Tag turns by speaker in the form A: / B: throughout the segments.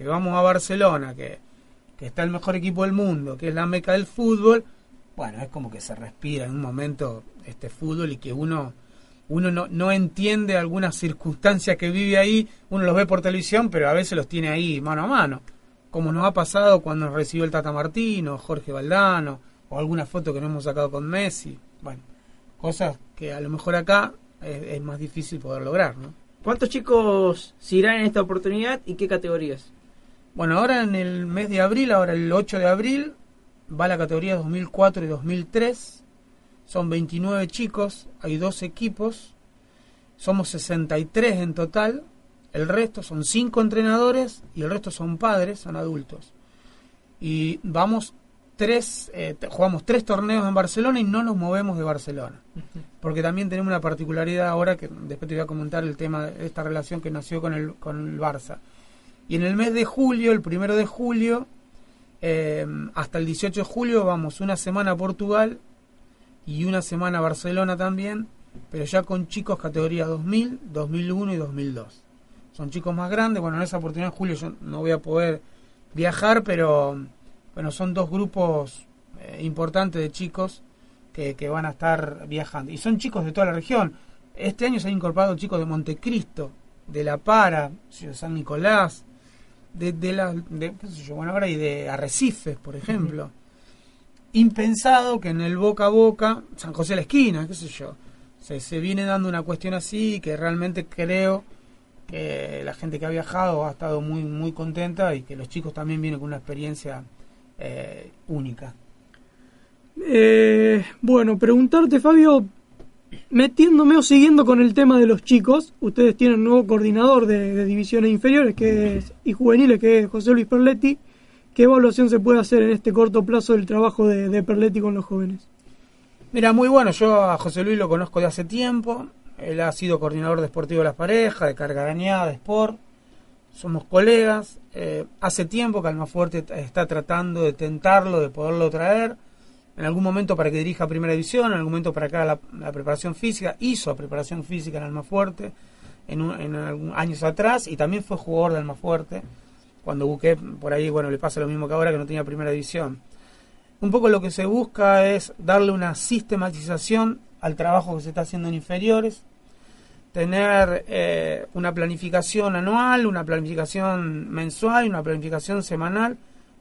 A: que vamos a Barcelona, que, que está el mejor equipo del mundo, que es la meca del fútbol, bueno, es como que se respira en un momento este fútbol y que uno uno no, no entiende algunas circunstancias que vive ahí, uno los ve por televisión, pero a veces los tiene ahí mano a mano, como nos ha pasado cuando nos recibió el Tata Martino, Jorge Valdano, o alguna foto que nos hemos sacado con Messi, bueno, cosas que a lo mejor acá es, más difícil poder lograr, ¿no?
B: ¿Cuántos chicos se irán en esta oportunidad y qué categorías?
A: Bueno, ahora en el mes de abril, ahora el 8 de abril, va la categoría 2004 y 2003, son 29 chicos, hay dos equipos, somos 63 en total, el resto son cinco entrenadores y el resto son padres, son adultos. Y vamos tres, eh, jugamos tres torneos en Barcelona y no nos movemos de Barcelona. Porque también tenemos una particularidad ahora que después te voy a comentar el tema de esta relación que nació con el, con el Barça. Y en el mes de julio, el primero de julio, eh, hasta el 18 de julio, vamos una semana a Portugal y una semana a Barcelona también, pero ya con chicos categoría 2000, 2001 y 2002. Son chicos más grandes, bueno, en esa oportunidad en julio yo no voy a poder viajar, pero bueno, son dos grupos eh, importantes de chicos que, que, van a estar viajando. Y son chicos de toda la región. Este año se han incorporado chicos de Montecristo, de La Para, de San Nicolás, de, de la, de, bueno, ahora y de Arrecifes, por ejemplo impensado que en el boca a boca, San José la esquina, qué sé yo, se, se viene dando una cuestión así que realmente creo que la gente que ha viajado ha estado muy, muy contenta y que los chicos también vienen con una experiencia eh, única.
C: Eh, bueno, preguntarte, Fabio, metiéndome o siguiendo con el tema de los chicos, ustedes tienen un nuevo coordinador de, divisiones inferiores que es, y juveniles, que es José Luis Perletti ¿Qué evaluación se puede hacer en este corto plazo del trabajo de, Perletti con los jóvenes?
A: Mira, muy bueno. Yo a José Luis lo conozco de hace tiempo. Él ha sido coordinador de Deportivo de las Parejas, de Carga Dañada, de Sport. Somos colegas. Eh, hace tiempo que Almafuerte está tratando de tentarlo, de poderlo traer. En algún momento para que dirija Primera División, en algún momento para que haga la, preparación física. Hizo preparación física en Almafuerte en, en años atrás y también fue jugador de Almafuerte cuando busqué por ahí, bueno, le pasa lo mismo que ahora que no tenía primera división. Un poco lo que se busca es darle una sistematización al trabajo que se está haciendo en inferiores, tener eh, una planificación anual, una planificación mensual y una planificación semanal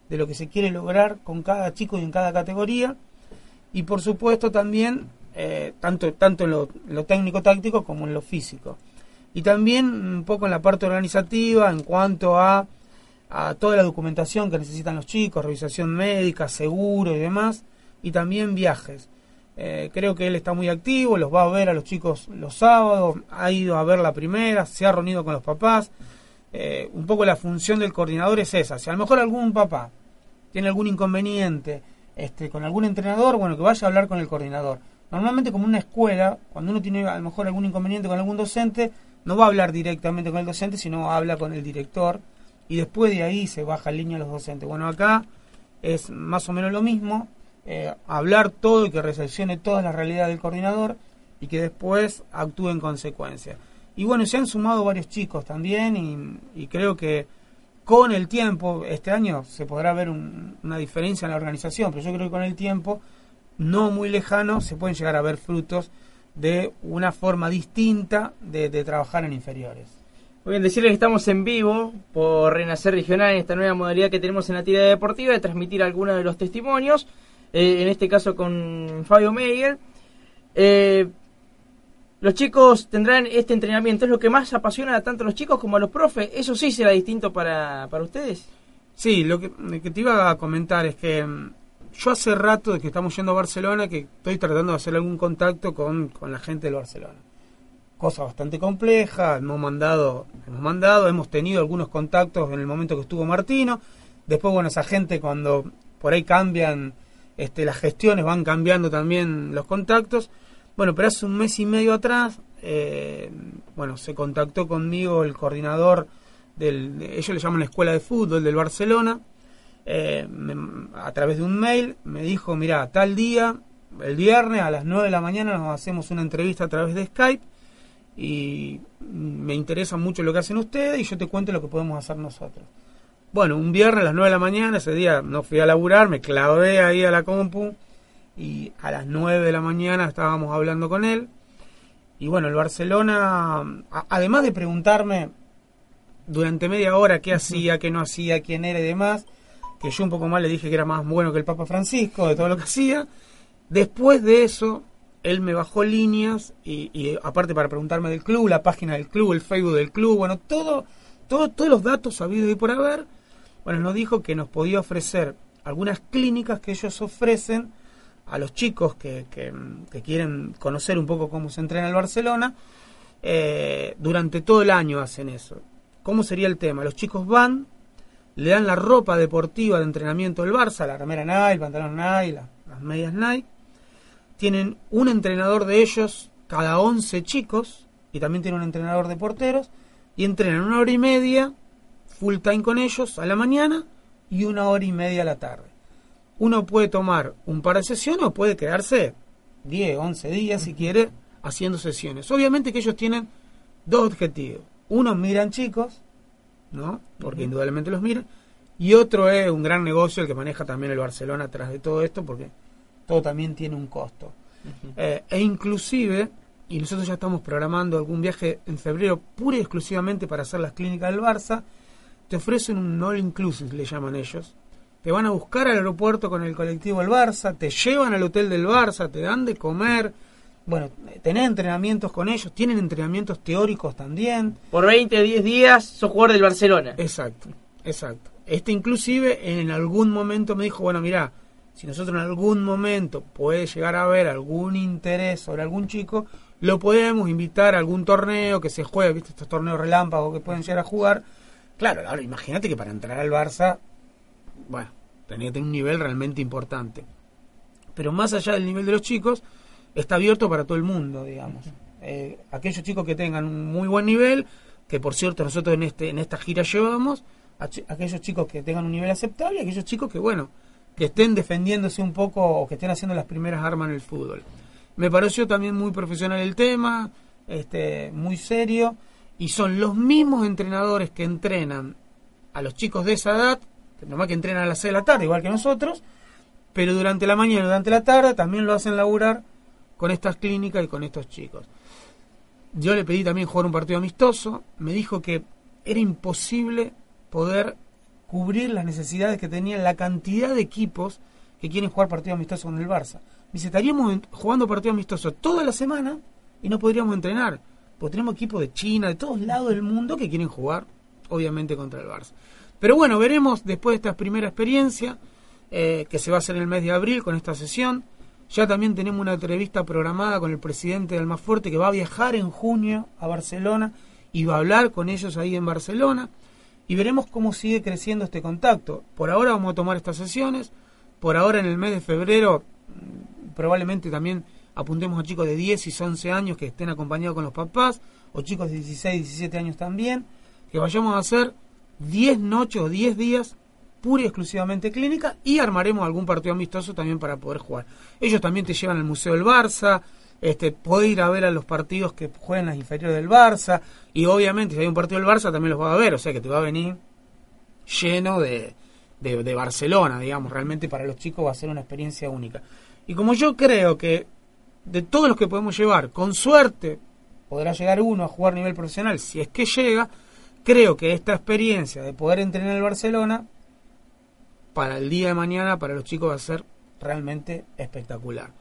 A: de lo que se quiere lograr con cada chico y en cada categoría. Y por supuesto también, eh, tanto, tanto en lo, técnico-táctico como en lo físico. Y también un poco en la parte organizativa en cuanto a a toda la documentación que necesitan los chicos, revisación médica, seguro y demás, y también viajes. Eh, creo que él está muy activo, los va a ver a los chicos los sábados, ha ido a ver la primera, se ha reunido con los papás. Eh, un poco la función del coordinador es esa. Si a lo mejor algún papá tiene algún inconveniente este, con algún entrenador, bueno, que vaya a hablar con el coordinador. Normalmente como una escuela, cuando uno tiene a lo mejor algún inconveniente con algún docente, no va a hablar directamente con el docente, sino habla con el director y después de ahí se baja en línea los docentes. Bueno, acá es más o menos lo mismo, eh, hablar todo y que recepcione toda la realidad del coordinador y que después actúe en consecuencia. Y bueno, se han sumado varios chicos también y, creo que con el tiempo, este año se podrá ver una diferencia en la organización, pero yo creo que con el tiempo, no muy lejano, se pueden llegar a ver frutos de una forma distinta de trabajar en inferiores.
B: Muy bien, decirles que estamos en vivo por Renacer Regional en esta nueva modalidad que tenemos en la tira deportiva de transmitir algunos de los testimonios, eh, en este caso con Fabio Meyer. Eh, los chicos tendrán este entrenamiento, es lo que más apasiona tanto a los chicos como a los profes. ¿Eso sí será distinto para, para ustedes?
A: Sí, lo que, te iba a comentar es que mm, yo hace rato de que estamos yendo a Barcelona que estoy tratando de hacer algún contacto con, con la gente de Barcelona cosa bastante compleja, hemos mandado, hemos mandado, hemos tenido algunos contactos en el momento que estuvo Martino, después bueno, esa gente cuando por ahí cambian este, las gestiones, van cambiando también los contactos, bueno, pero hace un mes y medio atrás, eh, bueno, se contactó conmigo el coordinador del, ellos le llaman la escuela de fútbol del Barcelona, eh, a través de un mail, me dijo, mira, tal día, el viernes a las 9 de la mañana nos hacemos una entrevista a través de Skype, y me interesa mucho lo que hacen ustedes y yo te cuento lo que podemos hacer nosotros. Bueno, un viernes a las 9 de la mañana, ese día no fui a laburar, me clavé ahí a la compu y a las 9 de la mañana estábamos hablando con él. Y bueno, el Barcelona, además de preguntarme durante media hora qué hacía, qué no hacía, quién era y demás, que yo un poco más le dije que era más bueno que el Papa Francisco, de todo lo que hacía, después de eso, él me bajó líneas y, y aparte para preguntarme del club, la página del club, el Facebook del club, bueno, todo, todo todos los datos habidos y por haber bueno, nos dijo que nos podía ofrecer algunas clínicas que ellos ofrecen a los chicos que, que, quieren conocer un poco cómo se entrena el Barcelona. Eh, durante todo el año hacen eso. ¿Cómo sería el tema? Los chicos van, le dan la ropa deportiva de entrenamiento del Barça, la remera Nike, el pantalón Nike, las medias Nike. Tienen un entrenador de ellos cada 11 chicos y también tienen un entrenador de porteros y entrenan una hora y media full time con ellos a la mañana y una hora y media a la tarde. Uno puede tomar un par de sesiones o puede quedarse 10, 11 días si quiere haciendo sesiones. Obviamente que ellos tienen dos objetivos. Uno miran chicos, ¿no? Porque indudablemente los miran. Y otro es un gran negocio el que maneja también el Barcelona atrás de todo esto porque todo también tiene un costo. Eh, e inclusive, y nosotros ya estamos programando algún viaje en febrero pura y exclusivamente para hacer las clínicas del Barça, te ofrecen un all inclusive, le llaman ellos. Te van a buscar al aeropuerto con el colectivo del Barça, te llevan al hotel del Barça, te dan de comer. Bueno, tenés entrenamientos con ellos, tienen entrenamientos teóricos también.
B: Por 20, 10 días sos jugador del Barcelona.
A: Exacto, exacto. Este inclusive en algún momento me dijo, bueno, mira, si nosotros en algún momento puede llegar a haber algún interés sobre algún chico, lo podemos invitar a algún torneo que se juegue, ¿viste? Estos torneos relámpagos que pueden llegar a jugar Claro, ahora imagínate que para entrar al Barça, bueno, tenía que tener un nivel realmente importante. Pero más allá del nivel de los chicos, está abierto para todo el mundo, digamos. Eh, aquellos chicos que tengan un muy buen nivel, que por cierto nosotros en este en esta gira llevamos, aquellos chicos que tengan un nivel aceptable, aquellos chicos que bueno, que estén defendiéndose un poco o que estén haciendo las primeras armas en el fútbol. Me pareció también muy profesional el tema, este, muy serio y son los mismos entrenadores que entrenan a los chicos de esa edad, nomás que entrenan a las 6 de la tarde, igual que nosotros, pero durante la mañana durante la tarde también lo hacen laburar con estas clínicas y con estos chicos. Yo le pedí también jugar un partido amistoso, me dijo que era imposible poder cubrir las necesidades que tenían la cantidad de equipos que quieren jugar partido amistoso con el Barça. Dice, estaríamos jugando partido amistoso toda la semana y no podríamos entrenar. Porque tenemos equipos de China, de todos lados del mundo que quieren jugar, obviamente, contra el Barça. Pero bueno, veremos después de esta primera experiencia, eh, que se va a hacer en el mes de abril con esta sesión. Ya también tenemos una entrevista programada con el presidente del Fuerte que va a viajar en junio a Barcelona y va a hablar con ellos ahí en Barcelona. Y veremos cómo sigue creciendo este contacto. Por ahora vamos a tomar estas sesiones. Por ahora en el mes de febrero mm, probablemente también apuntemos a chicos de 10 y 11 años que estén acompañados con los papás, o chicos de 16 y 17 años también, que vayamos a hacer 10 noches o 10 días pura y exclusivamente clínica y armaremos algún partido amistoso también para poder jugar. Ellos también te llevan al Museo del Barça, este, puede ir a ver a los partidos que juegan las inferiores del Barça y obviamente si hay un partido del Barça también los va a ver, o sea que te va a venir lleno de, de, de Barcelona, digamos, realmente para los chicos va a ser una experiencia única. Y como yo creo que de todos los que podemos llevar, con suerte podrá llegar uno a jugar a nivel profesional, si es que llega, creo que esta experiencia de poder entrenar el Barcelona, para el día de mañana, para los chicos va a ser realmente espectacular.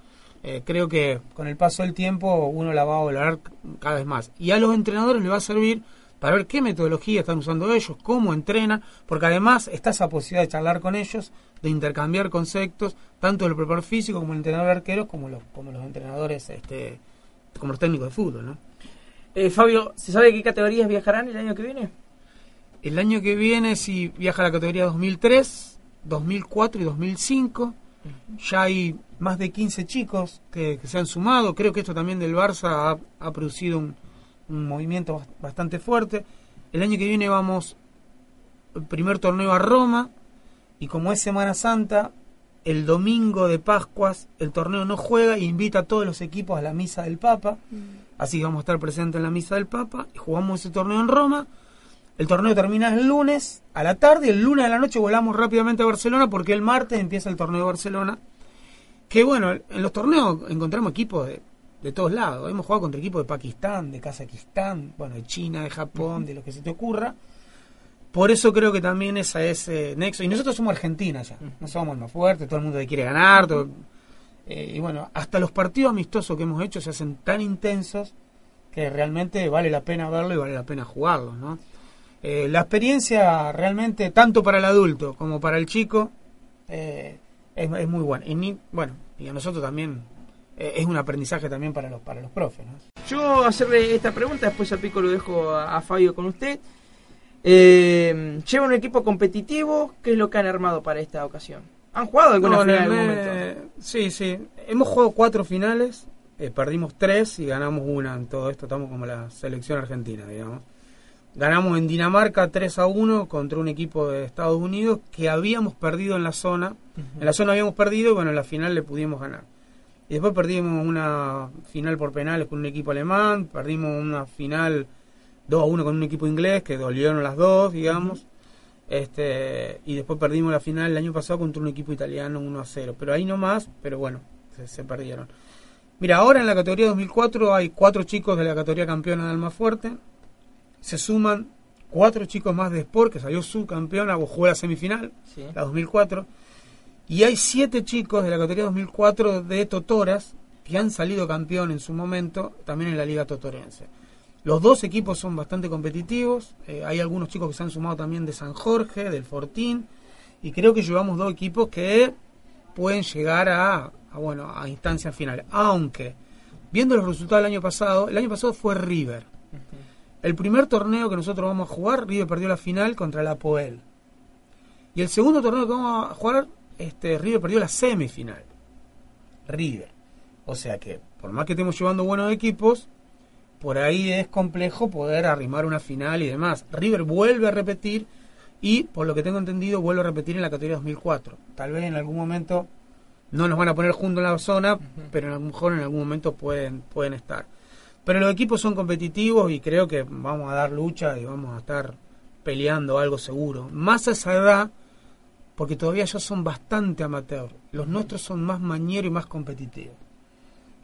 A: Eh, creo que con el paso del tiempo uno la va a valorar cada vez más. Y a los entrenadores les va a servir para ver qué metodología están usando ellos, cómo entrenan, porque además está esa posibilidad de charlar con ellos, de intercambiar conceptos, tanto el preparador físico como el entrenador arquero, como los, como los entrenadores, este, como los técnicos de fútbol, ¿no?
B: Eh, Fabio, ¿se sabe qué categorías viajarán el año que viene?
A: El año que viene si viaja la categoría 2003, 2004 y 2005. Ya hay más de 15 chicos que, se han sumado. Creo que esto también del Barça ha producido un, un movimiento bastante fuerte. El año que viene vamos el primer torneo a Roma y como es Semana Santa, el domingo de Pascuas el torneo no juega e invita a todos los equipos a la misa del Papa. Mm. Así que vamos a estar presentes en la misa del Papa y jugamos ese torneo en Roma. El torneo termina el lunes a la tarde y el lunes a la noche volamos rápidamente a Barcelona porque el martes empieza el torneo de Barcelona. Que bueno, en los torneos encontramos equipos de, de todos lados. Hemos jugado contra equipos de Pakistán, de Kazajistán, bueno, de China, de Japón, de lo que se te ocurra. Por eso creo que también esa es ese nexo. Y nosotros somos Argentina ya, no somos el más fuerte, todo el mundo quiere ganar. todo- eh, y bueno, hasta los partidos amistosos que hemos hecho se hacen tan intensos que realmente vale la pena verlo y vale la pena jugarlo, ¿no? Eh, la experiencia realmente, tanto para el adulto como para el chico, eh, es, muy buena. Y ni- bueno, y a nosotros también es un aprendizaje también para los, para los profes, ¿no?
B: Yo hacerle esta pregunta, después a Pico lo dejo a, Fabio con usted. ¿Lleva un equipo competitivo? ¿Qué es lo que han armado para esta ocasión? ¿Han jugado alguna
A: No,
B: final
A: en
B: algún
A: el
B: momento?
A: me- Sí, sí. Hemos jugado cuatro finales, eh, perdimos tres y ganamos una en todo esto. Estamos como la selección argentina, digamos. Ganamos en Dinamarca 3 a 1 contra un equipo de Estados Unidos que habíamos perdido en la zona. En la zona habíamos perdido y bueno, en la final le pudimos ganar. Y después perdimos una final por penales con un equipo alemán, perdimos una final 2 a 1 con un equipo inglés que dolieron las dos, digamos. Este, y después perdimos la final el año pasado contra un equipo italiano 1 a 0. Pero ahí nomás, pero bueno, se, se perdieron. Mira, ahora en la categoría 2004 hay cuatro chicos de la categoría campeona de Almafuerte. Se suman cuatro chicos más de Sport, que salió subcampeona o jugó la semifinal,
B: Sí.
A: la 2004. Y hay siete chicos de la categoría 2004 de Totoras que han salido campeón en su momento, también en la Liga Totorense. Los dos equipos son bastante competitivos. eh, hay algunos chicos que se han sumado también de San Jorge, del Fortín. Y creo que llevamos dos equipos que pueden llegar a, a, bueno a instancias finales. Aunque, viendo los resultados del año pasado, el año pasado fue River. El primer torneo que nosotros vamos a jugar, River perdió la final contra la Poel. Y el segundo torneo que vamos a jugar, este, River perdió la semifinal. River. O sea que, por más que estemos llevando buenos equipos, por ahí es complejo poder arrimar una final y demás. River vuelve a repetir y, por lo que tengo entendido, vuelve a repetir en la categoría 2004. Tal vez en algún momento no nos van a poner juntos en la zona, pero a lo mejor en algún momento pueden, pueden estar. Pero los equipos son competitivos y creo que vamos a dar lucha y vamos a estar peleando algo seguro. Más a esa edad, porque todavía ya son bastante amateur. Los nuestros son más mañeros y más competitivos.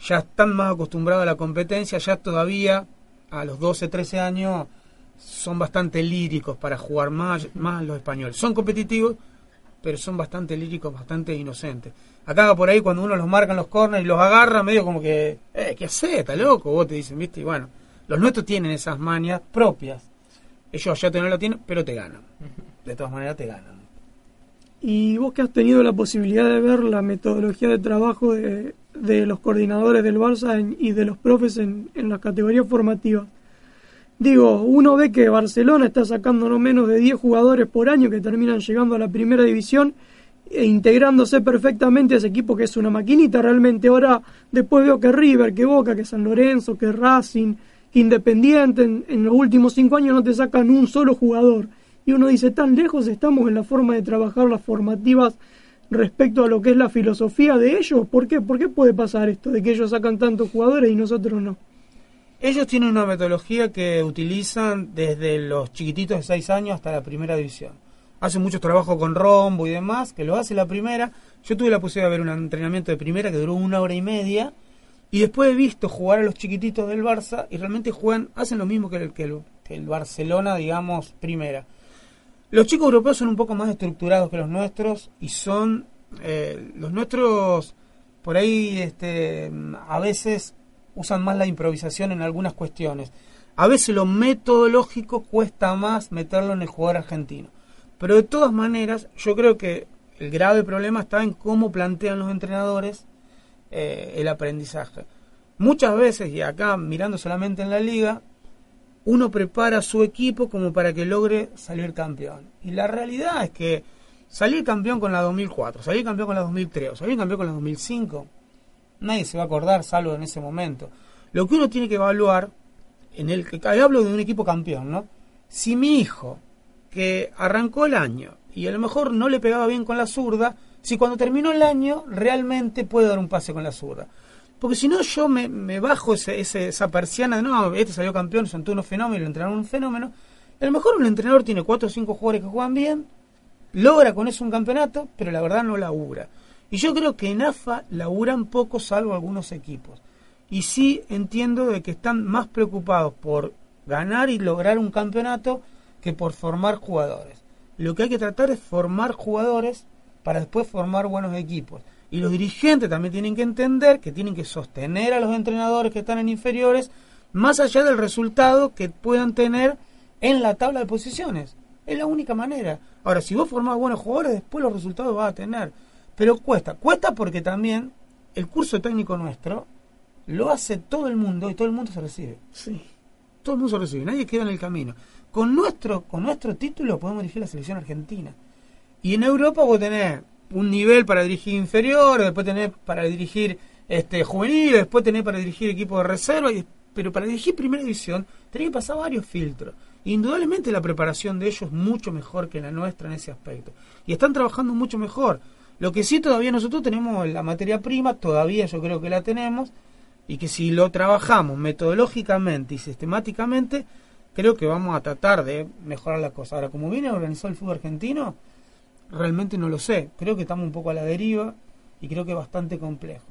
A: Ya están más acostumbrados a la competencia, ya todavía a los 12, 13 años son bastante líricos para jugar más, más los españoles. Son competitivos, pero son bastante líricos, bastante inocentes. Acá por ahí cuando uno los marca en los corners y los agarra, medio como que, eh, ¿qué haces? ¿Está loco? Vos te dicen, ¿viste? Y bueno, los nuestros tienen esas mañas propias. Ellos ya te no lo tienen, pero te ganan. De todas maneras te ganan.
C: Y vos que has tenido la posibilidad de ver la metodología de trabajo de, de los coordinadores del Barça en- y de los profes en, las categorías formativas. Digo, uno ve que Barcelona está sacando no menos de 10 jugadores por año que terminan llegando a la primera división e integrándose perfectamente a ese equipo que es una maquinita realmente. Ahora después veo que River, que Boca, que San Lorenzo, que Racing, que Independiente, en, en los últimos cinco años no te sacan un solo jugador. Y uno dice, tan lejos estamos en la forma de trabajar las formativas respecto a lo que es la filosofía de ellos. ¿Por qué? ¿Por qué puede pasar esto de que ellos sacan tantos jugadores y nosotros no?
A: Ellos tienen una metodología que utilizan desde los chiquititos de 6 años hasta la primera división. Hacen muchos trabajos con rombo y demás, que lo hace la primera. Yo tuve la posibilidad de ver un entrenamiento de primera que duró una hora y media. Y después he visto jugar a los chiquititos del Barça y realmente juegan, hacen lo mismo que el, que el, que el Barcelona, digamos, primera. Los chicos europeos son un poco más estructurados que los nuestros y son eh, los nuestros por ahí este, a veces usan más la improvisación en algunas cuestiones. A veces lo metodológico cuesta más meterlo en el jugador argentino. Pero de todas maneras, yo creo que el grave problema está en cómo plantean los entrenadores eh, el aprendizaje. Muchas veces, y acá mirando solamente en la liga, uno prepara su equipo como para que logre salir campeón. Y la realidad es que salir campeón con la 2004, salir campeón con la 2003 o salir campeón con la 2005, nadie se va a acordar salvo en ese momento. Lo que uno tiene que evaluar, en el que hablo de un equipo campeón, ¿no? Si mi hijo, que arrancó el año y a lo mejor no le pegaba bien con la zurda, si cuando terminó el año realmente puede dar un pase con la zurda. Porque si no, yo me, bajo ese, ese- esa persiana de no, este salió campeón, son todos unos fenómenos, le entrenaron un fenómeno, A lo mejor un entrenador tiene cuatro o cinco jugadores que juegan bien, logra con eso un campeonato, pero la verdad no labura. Y yo creo que en AFA laburan poco salvo algunos equipos. Y sí entiendo de que están más preocupados por ganar y lograr un campeonato que por formar jugadores. Lo que hay que tratar es formar jugadores para después formar buenos equipos. Y los dirigentes también tienen que entender que tienen que sostener a los entrenadores que están en inferiores más allá del resultado que puedan tener en la tabla de posiciones. Es la única manera. Ahora, si vos formás buenos jugadores, después los resultados vas a tener. Pero cuesta. Cuesta porque también el curso técnico nuestro lo hace todo el mundo y todo el mundo se recibe.
C: Sí.
A: Todo el mundo se recibe. Nadie queda en el camino. Con nuestro, con nuestro título podemos dirigir la selección argentina. Y en Europa vos tenés un nivel para dirigir inferior, después tenés para dirigir este juvenil, después tenés para dirigir equipo de reserva, y, pero para dirigir primera división tenés que pasar varios filtros. Indudablemente la preparación de ellos es mucho mejor que la nuestra en ese aspecto. Y están trabajando mucho mejor. Lo que sí todavía nosotros tenemos la materia prima, todavía yo creo que la tenemos, y que si lo trabajamos metodológicamente y sistemáticamente, creo que vamos a tratar de mejorar la cosa. Ahora, como viene organizado el fútbol argentino, realmente no lo sé. Creo que estamos un poco a la deriva y creo que es bastante complejo.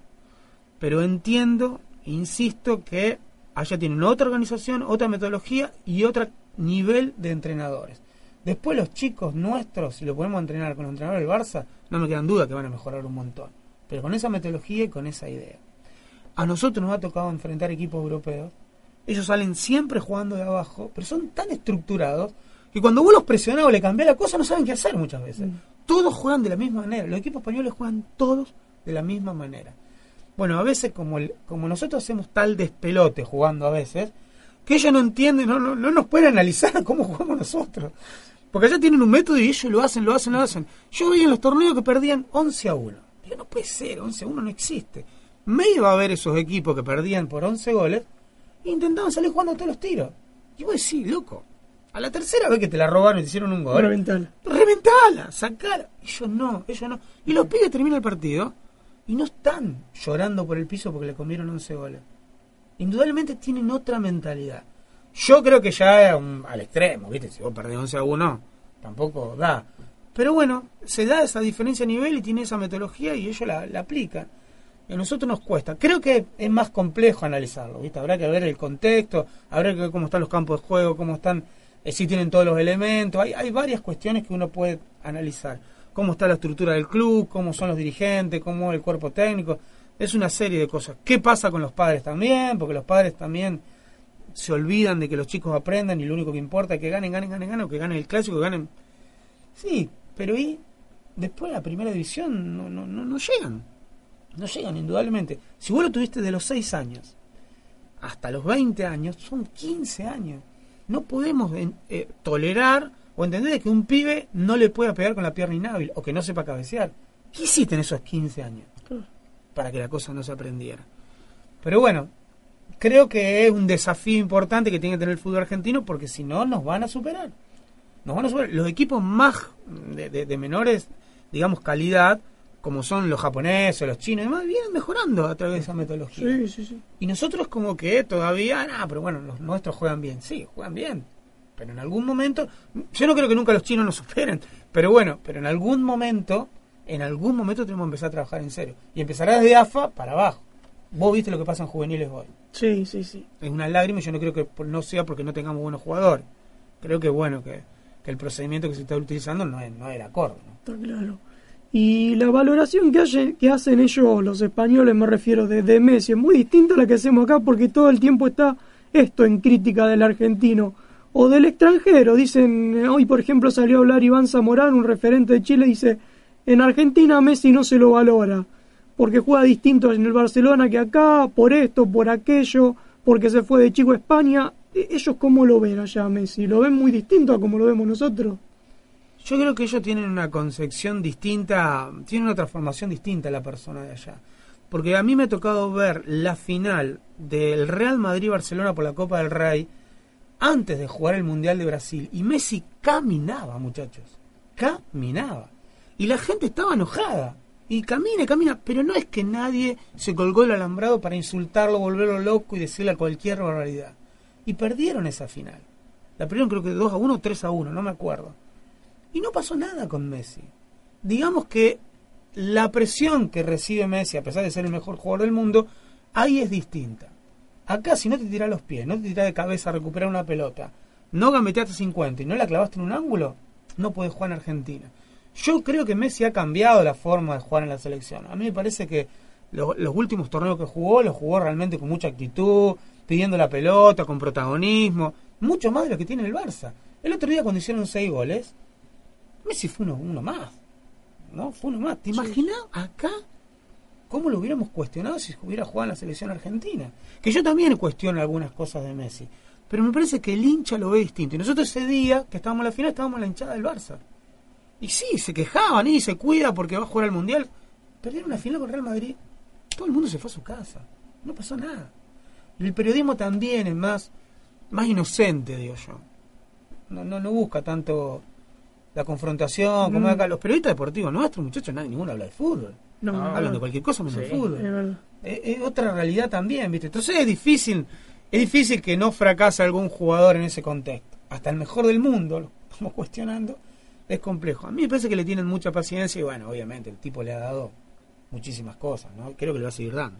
A: Pero entiendo, insisto, que allá tienen otra organización, otra metodología y otro nivel de entrenadores. Después los chicos nuestros, si lo podemos entrenar con los entrenadores del Barça, no me quedan dudas que van a mejorar un montón. Pero con esa metodología y con esa idea. A nosotros nos ha tocado enfrentar equipos europeos. Ellos salen siempre jugando de abajo, pero son tan estructurados que cuando vos los presionás o le cambiás la cosa no saben qué hacer muchas veces.
C: Mm.
A: Todos juegan de la misma manera. Los equipos españoles juegan todos de la misma manera. Bueno, a veces como, el- como nosotros hacemos tal despelote jugando a veces, que ellos no entienden, no, no, no nos pueden analizar cómo jugamos nosotros. Porque allá tienen un método y ellos lo hacen, lo hacen, lo hacen. Yo vi en los torneos que perdían 11 a 1. Digo, no puede ser, 11 a 1 no existe. Me iba a ver esos equipos que perdían por 11 goles e intentaban salir jugando todos los tiros. Y vos decís, loco, a la tercera vez que te la robaron y te hicieron un gol,
C: Reventala.
A: reventala, sacala. Ellos no, ellos no. Y los pibes terminan el partido y no están llorando por el piso porque le comieron 11 goles. Indudablemente tienen otra mentalidad. Yo creo que ya al extremo, ¿viste? Si vos perdés 11 a 1, tampoco da. Pero bueno, se da esa diferencia a nivel y tiene esa metodología y ellos la, la aplican. Y a nosotros nos cuesta. Creo que es más complejo analizarlo, ¿viste? Habrá que ver el contexto, habrá que ver cómo están los campos de juego, cómo están, si tienen todos los elementos. Hay, varias cuestiones que uno puede analizar. Cómo está la estructura del club, cómo son los dirigentes, cómo el cuerpo técnico. Es una serie de cosas. ¿Qué pasa con los padres también? Porque los padres también se olvidan de que los chicos aprendan y lo único que importa es que ganen, ganen, ganen, ganen, o que ganen el clásico, que ganen. Sí, pero y después la primera división no, no, no, no llegan. No llegan, indudablemente. Si vos lo tuviste de los 6 años hasta los 20 años, son 15 años. No podemos eh, tolerar o entender que un pibe no le pueda pegar con la pierna inhábil o que no sepa cabecear. ¿Qué hiciste en esos 15 años? Para que la cosa no se aprendiera. Pero bueno, creo que es un desafío importante que tiene que tener el fútbol argentino porque si no nos van a superar. Nos van a superar. Los equipos más de- de menores, digamos, calidad, como son los japoneses, los chinos y demás, vienen mejorando a través de esa metodología.
C: Sí, sí, sí.
A: Y nosotros como que todavía, nada, pero bueno, los nuestros juegan bien. Sí, juegan bien. Pero en algún momento, yo no creo que nunca los chinos nos superen, pero bueno, pero en algún momento, en algún momento tenemos que empezar a trabajar en serio. Y empezará desde AFA para abajo. Vos viste lo que pasa en juveniles hoy.
C: Sí, sí, sí.
A: Es una lágrima y yo no creo que no sea porque no tengamos buenos jugadores. Creo que bueno, que, que el procedimiento que se está utilizando no es, no es el acorde. ¿no?
C: Está claro. Y la valoración que, hace- que hacen ellos, los españoles, me refiero, de, Messi, es muy distinta a la que hacemos acá porque todo el tiempo está esto en crítica del argentino o del extranjero. Dicen, eh, hoy por ejemplo salió a hablar Iván Zamorán, un referente de Chile, dice, en Argentina Messi no se lo valora porque juega distinto en el Barcelona que acá, por esto, por aquello, porque se fue de chico a España. E- ¿Ellos cómo lo ven allá Messi? ¿Lo ven muy distinto a como lo vemos nosotros?
A: Yo creo que ellos tienen una concepción distinta, tienen una transformación distinta a la persona de allá. Porque a mí me ha tocado ver la final del Real Madrid-Barcelona por la Copa del Rey antes de jugar el Mundial de Brasil. Y Messi caminaba, muchachos. Caminaba. Y la gente estaba enojada. Y camina, camina. Pero no es que nadie se colgó el alambrado para insultarlo, volverlo loco y decirle cualquier barbaridad. Y perdieron esa final. La La perdieron creo que 2 a 1 o 3 a 1, no me acuerdo. Y no pasó nada con Messi. Digamos que la presión que recibe Messi, a pesar de ser el mejor jugador del mundo, ahí es distinta. Acá si no te tiras los pies, no te tiras de cabeza a recuperar una pelota, no gambeteaste 50 y no la clavaste en un ángulo, no puedes jugar en Argentina. Yo creo que Messi ha cambiado la forma de jugar en la selección. A mí me parece que los, últimos torneos que jugó, los jugó realmente con mucha actitud, pidiendo la pelota, con protagonismo, mucho más de lo que tiene el Barça. El otro día cuando hicieron seis goles, Messi fue uno, uno más. ¿No? Fue uno más. ¿Te imaginas acá cómo lo hubiéramos cuestionado si hubiera jugado en la selección argentina? Que yo también cuestiono algunas cosas de Messi. Pero me parece que el hincha lo ve distinto. Y nosotros ese día que estábamos en la final estábamos en la hinchada del Barça. Y sí, se quejaban y se cuida porque va a jugar al Mundial. Perdieron una final con Real Madrid. Todo el mundo se fue a su casa. No pasó nada. Y el periodismo también es más, más inocente, digo yo. No, no, no busca tanto la confrontación como
C: Mm.
A: acá. Los periodistas deportivos nuestros, muchachos, nadie ninguno habla de fútbol.
C: No,
A: Hablan de cualquier cosa menos
B: Sí.
A: de fútbol. es otra realidad también, ¿viste? Entonces es difícil, es difícil que no fracase algún jugador en ese contexto. Hasta el mejor del mundo, lo estamos cuestionando, es complejo. A mí me parece que le tienen mucha paciencia y bueno, obviamente el tipo le ha dado muchísimas cosas, ¿no? Creo que le va a seguir dando.